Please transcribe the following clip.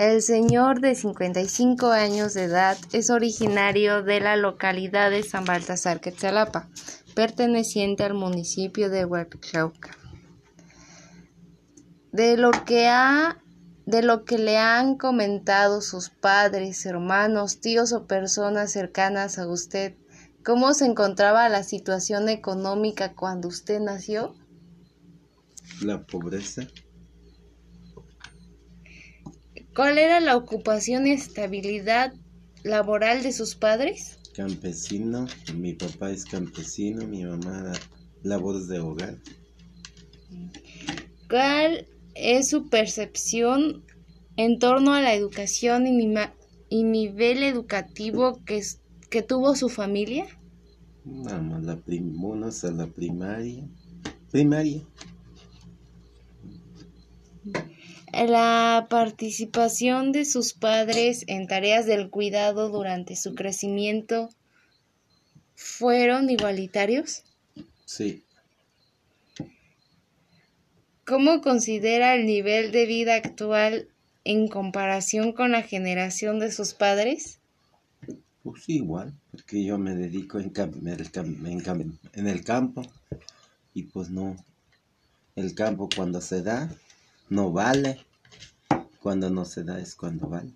El señor de 55 años de edad es originario de la localidad de San Baltasar Quetzalapa, perteneciente al municipio de Huachauca. De lo que ha de lo que le han comentado sus padres, hermanos, tíos o personas cercanas a usted, ¿cómo se encontraba la situación económica cuando usted nació? La pobreza. ¿Cuál era la ocupación y estabilidad laboral de sus padres? Campesino, mi papá es campesino, mi mamá labores de hogar. ¿Cuál es su percepción en torno a la educación y, nivel educativo que, que tuvo su familia? Vamos, la prim a la primaria. Primaria. La participación de sus padres en tareas del cuidado durante su crecimiento fueron igualitarios? Sí. ¿Cómo considera el nivel de vida actual en comparación con la generación de sus padres? Pues igual, porque yo me dedico en, en el campo y pues no, el campo cuando se da no vale, cuando no se da es cuando vale.